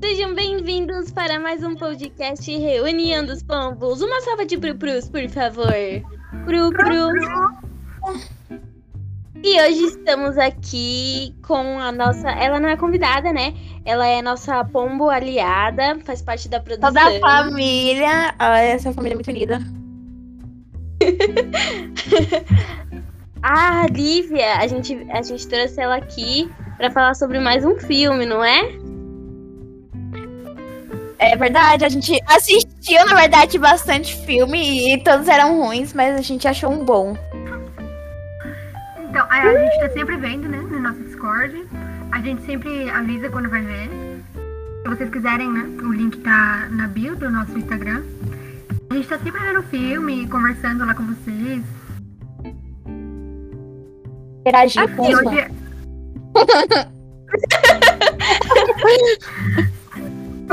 Sejam bem-vindos para mais um podcast Reunião dos Pombos. Uma salva de pru-prus, por favor. Pru-pru. E hoje estamos aqui com a nossa. Ela não é convidada, né? Ela é nossa pombo aliada, faz parte da produção. Toda a família. Ah, essa família é muito unida. a Lívia, a gente, a gente trouxe ela aqui para falar sobre mais um filme, não é? É verdade, a gente assistiu, na verdade, bastante filme e todos eram ruins, mas a gente achou um bom. Então, a gente tá sempre vendo, né, no nosso Discord. A gente sempre avisa quando vai ver. Se vocês quiserem, né, o link tá na bio do nosso Instagram. A gente tá sempre vendo filme, conversando lá com vocês. Interagir com E os hoje,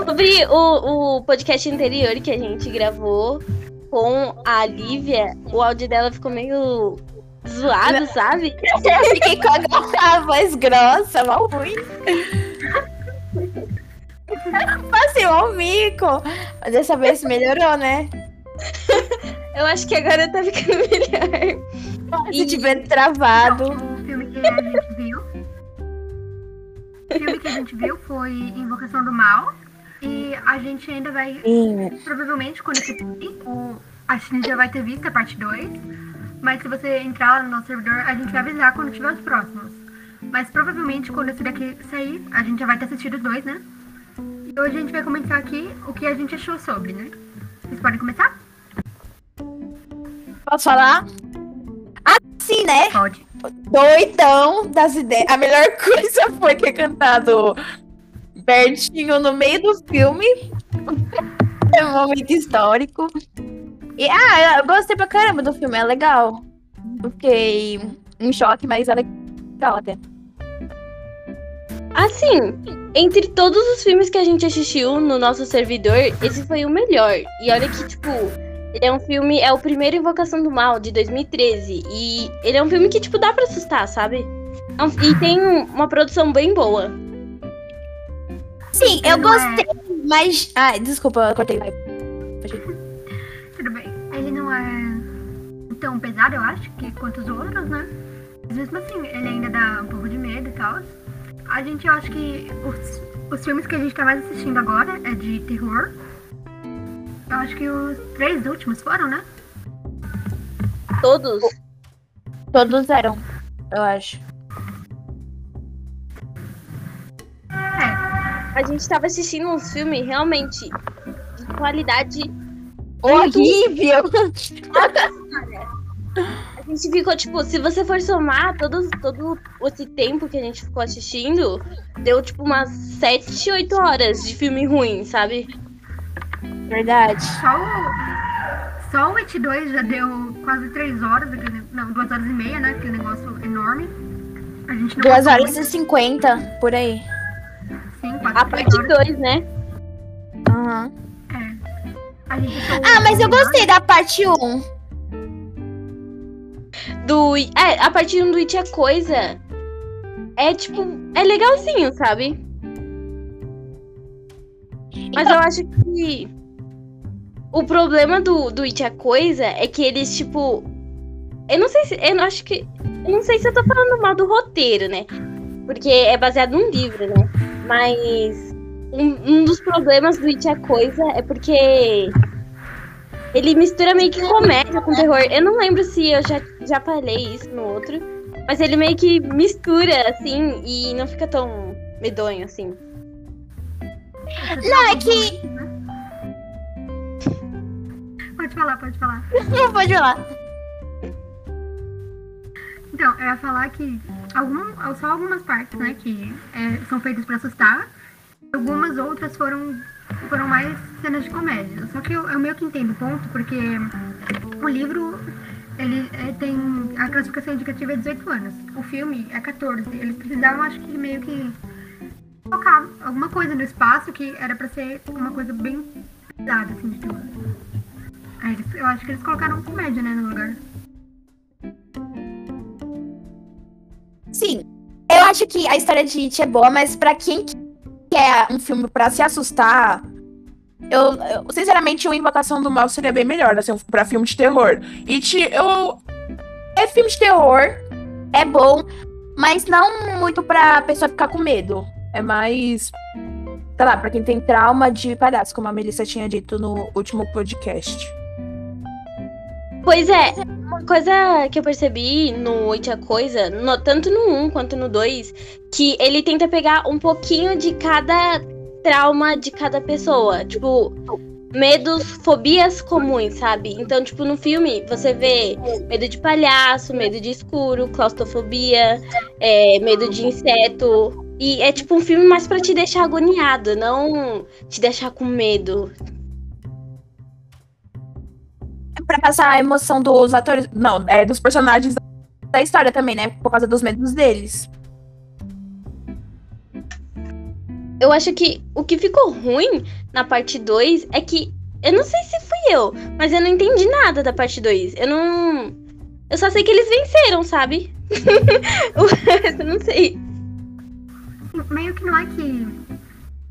Sobre o, o podcast anterior que a gente gravou com a Lívia, o áudio dela ficou meio zoado, sabe? Eu fiquei com a, a voz grossa, mal ruim. Passei um mico. Mas dessa vez melhorou, né? Eu acho que agora tá ficando melhor. Se tiver travado. o filme que a gente viu. O filme que a gente viu foi Invocação do Mal. E a gente ainda vai Provavelmente quando esse a gente já vai ter visto a parte 2. Mas se você entrar lá no nosso servidor, a gente vai avisar quando tiver os próximos. Mas provavelmente quando esse daqui sair, a gente já vai ter assistido os dois, né? E hoje a gente vai comentar aqui o que a gente achou sobre, né? Vocês podem começar? Posso falar? Assim, né? Pode. Doidão das ideias. A melhor coisa foi ter cantado Bertinho no meio do filme. É um momento histórico. E, ah, eu gostei pra caramba do filme, é legal. Fiquei em choque, mas é legal até. Assim, entre todos os filmes que a gente assistiu no nosso servidor, esse foi o melhor. E olha que, tipo, ele é um filme, é o primeiro Invocação do Mal, de 2013. E ele é um filme que, tipo, dá pra assustar, sabe? É E tem um- uma produção bem boa. Sim, eu Não é- gostei, mas. Ai, desculpa, eu cortei. Tudo bem. Ele não é tão pesado, eu acho, que quanto os outros, né? Mas mesmo assim, ele ainda dá um pouco de medo e tal. A gente, eu acho que os, os filmes que a gente tá mais assistindo agora é de terror. Eu acho que os três últimos foram, né? Todos. Todos eram, eu acho. A gente tava assistindo uns filmes realmente de qualidade. Horrível! A gente ficou, tipo, se você for somar todos, todo esse tempo que a gente ficou assistindo, deu tipo umas 7, 8 horas de filme ruim, sabe? Verdade. Só o, só o It 2 já deu quase três horas, aquele, não, duas horas e meia, né? Aquele negócio enorme. A gente não 2 gostou horas e muito. 50, por aí. Sim, A parte horas. 2, né? Aham. Achou Ah, mas eu gostei da parte 1. Do. É, a parte 1 do It é coisa. É tipo. É legalzinho, sabe? Mas eu acho que. O problema do, do It é coisa é que eles, tipo. Eu não sei se. Eu não acho que. Eu não sei se eu tô falando mal do roteiro, né? Porque é baseado num livro, né? Mas. Um, um dos problemas do It é coisa é porque. Ele mistura meio que comédia com terror. Eu não lembro se eu já, já falei isso no outro. Mas ele meio que mistura, assim, e não fica tão medonho, assim. Não, é que. Pode falar, pode falar. Não pode falar. Então, eu ia falar que algum, só algumas partes, né, que é, são feitas pra assustar. Algumas outras foram, foram mais cenas de comédia. Só que eu, eu meio que entendo o ponto, porque o livro, ele é, tem... A classificação indicativa é 18 anos. O filme é 14. Eles precisavam, acho que, meio que colocar alguma coisa no espaço que era pra ser uma coisa bem pesada, assim, de terror. Aí eu acho que eles colocaram comédia, né, no lugar. Acho que a história de It é boa, mas pra quem quer um filme pra se assustar, eu, eu, sinceramente, o Invocação do Mal seria bem melhor, assim, pra filme de terror. Te, eu. É filme de terror, é bom, mas não muito pra pessoa ficar com medo. É mais. Sei lá, pra quem tem trauma de palhaço, como a Melissa tinha dito no último podcast. Pois é, uma coisa que eu percebi no a Coisa, no, tanto no 1 quanto no 2, que ele tenta pegar um pouquinho de cada trauma de cada pessoa. Tipo, medos, fobias comuns, sabe? Então, tipo, no filme você vê medo de palhaço, medo de escuro, claustrofobia, é, medo de inseto. E é tipo um filme mais para te deixar agoniado, não te deixar com medo. Pra passar a emoção dos atores. Não, é dos personagens da história também, né? Por causa dos medos deles. Eu acho que o que ficou ruim na parte 2 é que. Eu não sei se fui eu, mas eu não entendi nada da parte 2. Eu não. Eu só sei que eles venceram, sabe? o resto eu não sei. Meio que não é que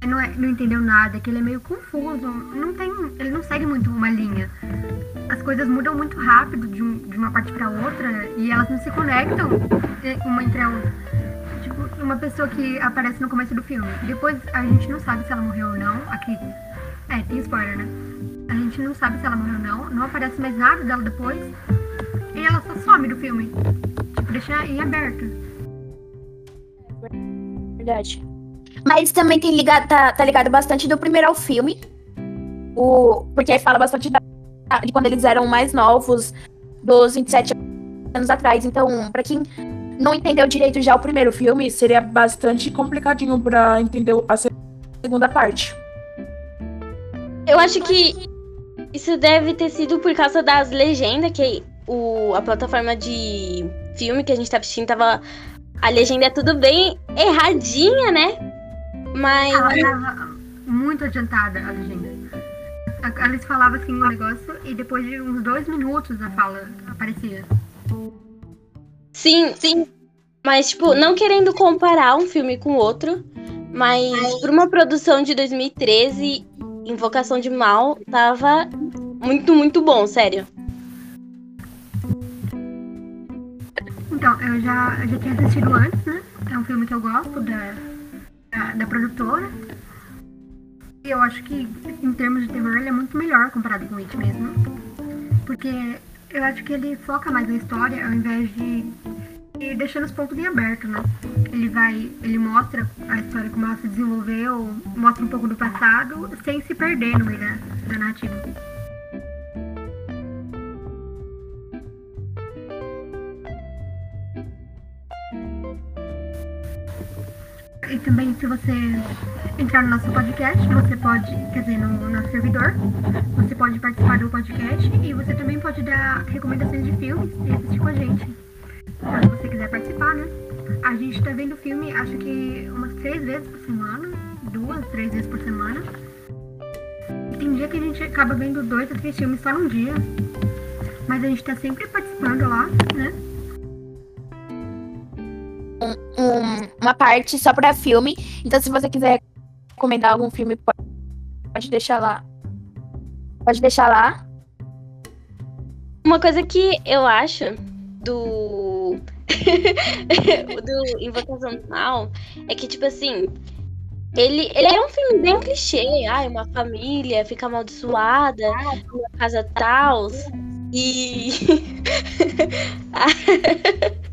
não, é, não entendeu nada, que ele é meio confuso. Não tem, ele não segue muito uma linha. As coisas mudam muito rápido de, um, de uma parte para outra e elas não se conectam uma entre a outra. Tipo, uma pessoa que aparece no começo do filme. Depois a gente não sabe se ela morreu ou não. Aqui. É, tem spoiler, né? A gente não sabe se ela morreu ou não. Não aparece mais nada dela depois. E ela só some do filme. Tipo, deixa em aberto. Verdade. Mas também tem ligado, tá, tá ligado bastante do primeiro ao filme. O, porque aí fala bastante da, de quando eles eram mais novos, dos 27 anos atrás. Então, para quem não entendeu direito já o primeiro filme, seria bastante complicadinho para entender a segunda parte. Eu acho que isso deve ter sido por causa das legendas, que o, a plataforma de filme que a gente tá assistindo tava. A legenda é tudo bem erradinha, né? Mas. Ela tava muito adiantada a legenda. Eles falavam assim um negócio e depois de uns dois minutos a fala aparecia. Sim, sim. Mas, tipo, não querendo comparar um filme com outro, mas por uma produção de 2013, Invocação de Mal tava muito, muito bom, sério. Então, eu já, eu já tinha assistido antes, né? É um filme que eu gosto da, da, produtora. Eu acho que, em termos de terror, ele é muito melhor comparado com It mesmo. Porque eu acho que ele foca mais na história ao invés de ir deixando os pontos em aberto, né? Ele vai, ele mostra a história como ela se desenvolveu, mostra um pouco do passado, sem se perder no meio da, da narrativa. E também, se você entrar no nosso podcast, você pode, quer dizer, no nosso servidor, você pode participar do podcast e você também pode dar recomendações de filmes e assistir com a gente. Se você quiser participar, né? A gente tá vendo filme, acho que umas três vezes por semana, duas, três vezes por semana. Tem dia que a gente acaba vendo dois ou três filmes só num dia. Mas a gente tá sempre participando lá, né? Uma parte só pra filme. Então, se você quiser comentar algum filme, pode deixar lá. Pode deixar lá. Uma coisa que eu acho do. do Invocação do Mal é que, tipo assim. Ele, ele é um filme bem clichê. Ai, uma família fica amaldiçoada, uma casa tal. E.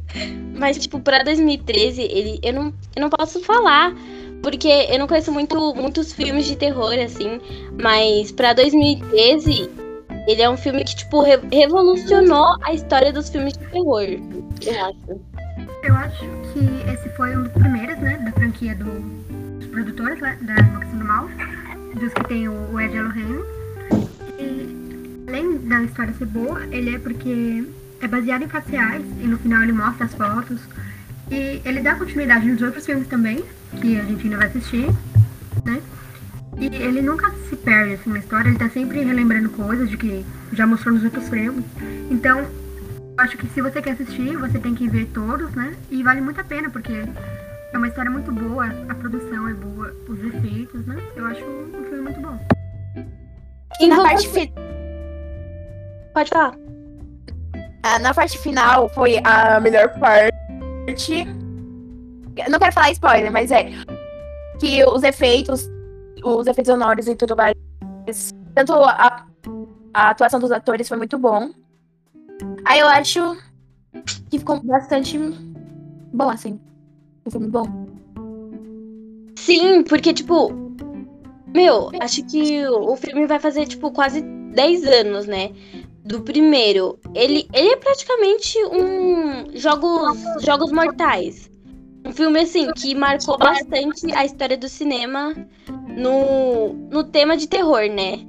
Mas, tipo, pra 2013, ele, eu, não, eu não posso falar. Porque eu não conheço muito, muitos filmes de terror, assim. Mas pra 2013, ele é um filme que, tipo, re revolucionou a história dos filmes de terror. Eu acho. Eu acho que esse foi um dos primeiros, né? Da franquia do, dos produtores, né, da Invocação do Mal. Dos que tem o, Ed Elohim. E além da história ser boa, ele é porque é baseado em fatos reais e no final ele mostra as fotos. E ele dá continuidade nos outros filmes também, que a gente ainda vai assistir, né? E ele nunca se perde assim na história, ele tá sempre relembrando coisas de que já mostrou nos outros filmes. Então, acho que se você quer assistir, você tem que ver todos, né? E vale muito a pena, porque é uma história muito boa, a produção é boa, os efeitos, né? Eu acho um filme muito bom. E na parte, Pode falar. Ah, na parte final foi a melhor parte. Não quero falar spoiler, mas é que os efeitos, os efeitos sonoros e tudo mais, tanto a, a atuação dos atores foi muito bom. Aí eu acho que ficou bastante bom, assim. Um filme bom. Sim, porque, tipo. Meu, acho que o filme vai fazer, tipo, quase 10 anos, né? Do primeiro. Ele, ele é praticamente um. Jogos, jogos Mortais. Um filme, assim, que marcou bastante a história do cinema no, no tema de terror, né?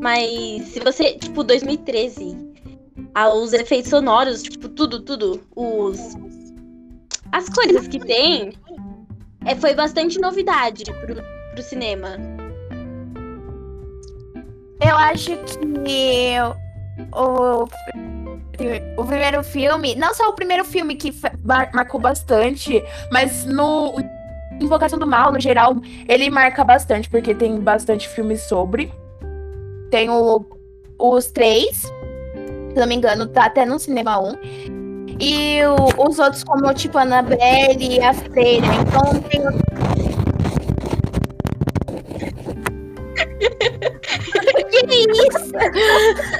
Mas se você. Tipo, 2013. ah, os efeitos sonoros, tipo, tudo, tudo. Os. As coisas que tem. É, foi bastante novidade pro, pro cinema. Eu acho que o, o primeiro filme, não só o primeiro filme que mar- marcou bastante, mas no Invocação do Mal, no geral, ele marca bastante, porque tem bastante filmes sobre. Tem o, os três, se não me engano, tá até no cinema 1. E o- os outros, como tipo Annabelle e a Freira. Então tem que isso?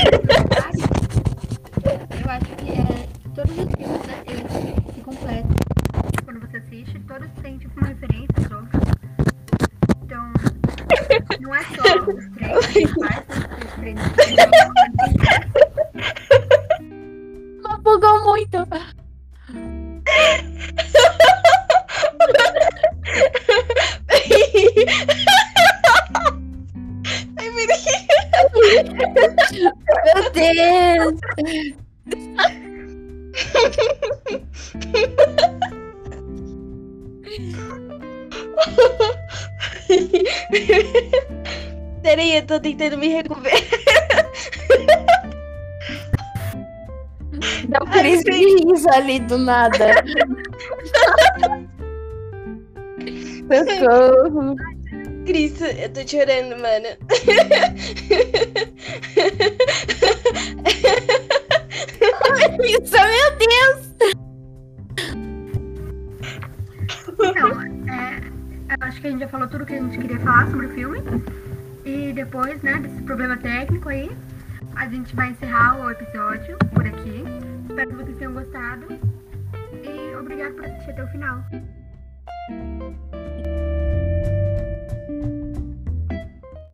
Peraí, eu tô tentando me recuperar. Dá um crise de riso ali do nada. Socorro. Cristo, eu tô chorando, mano. Isso, meu Deus! Acho que a gente já falou tudo que a gente queria falar sobre o filme. E depois, né, desse problema técnico aí, a gente vai encerrar o episódio por aqui. Espero que vocês tenham gostado. E obrigado por assistir até o final.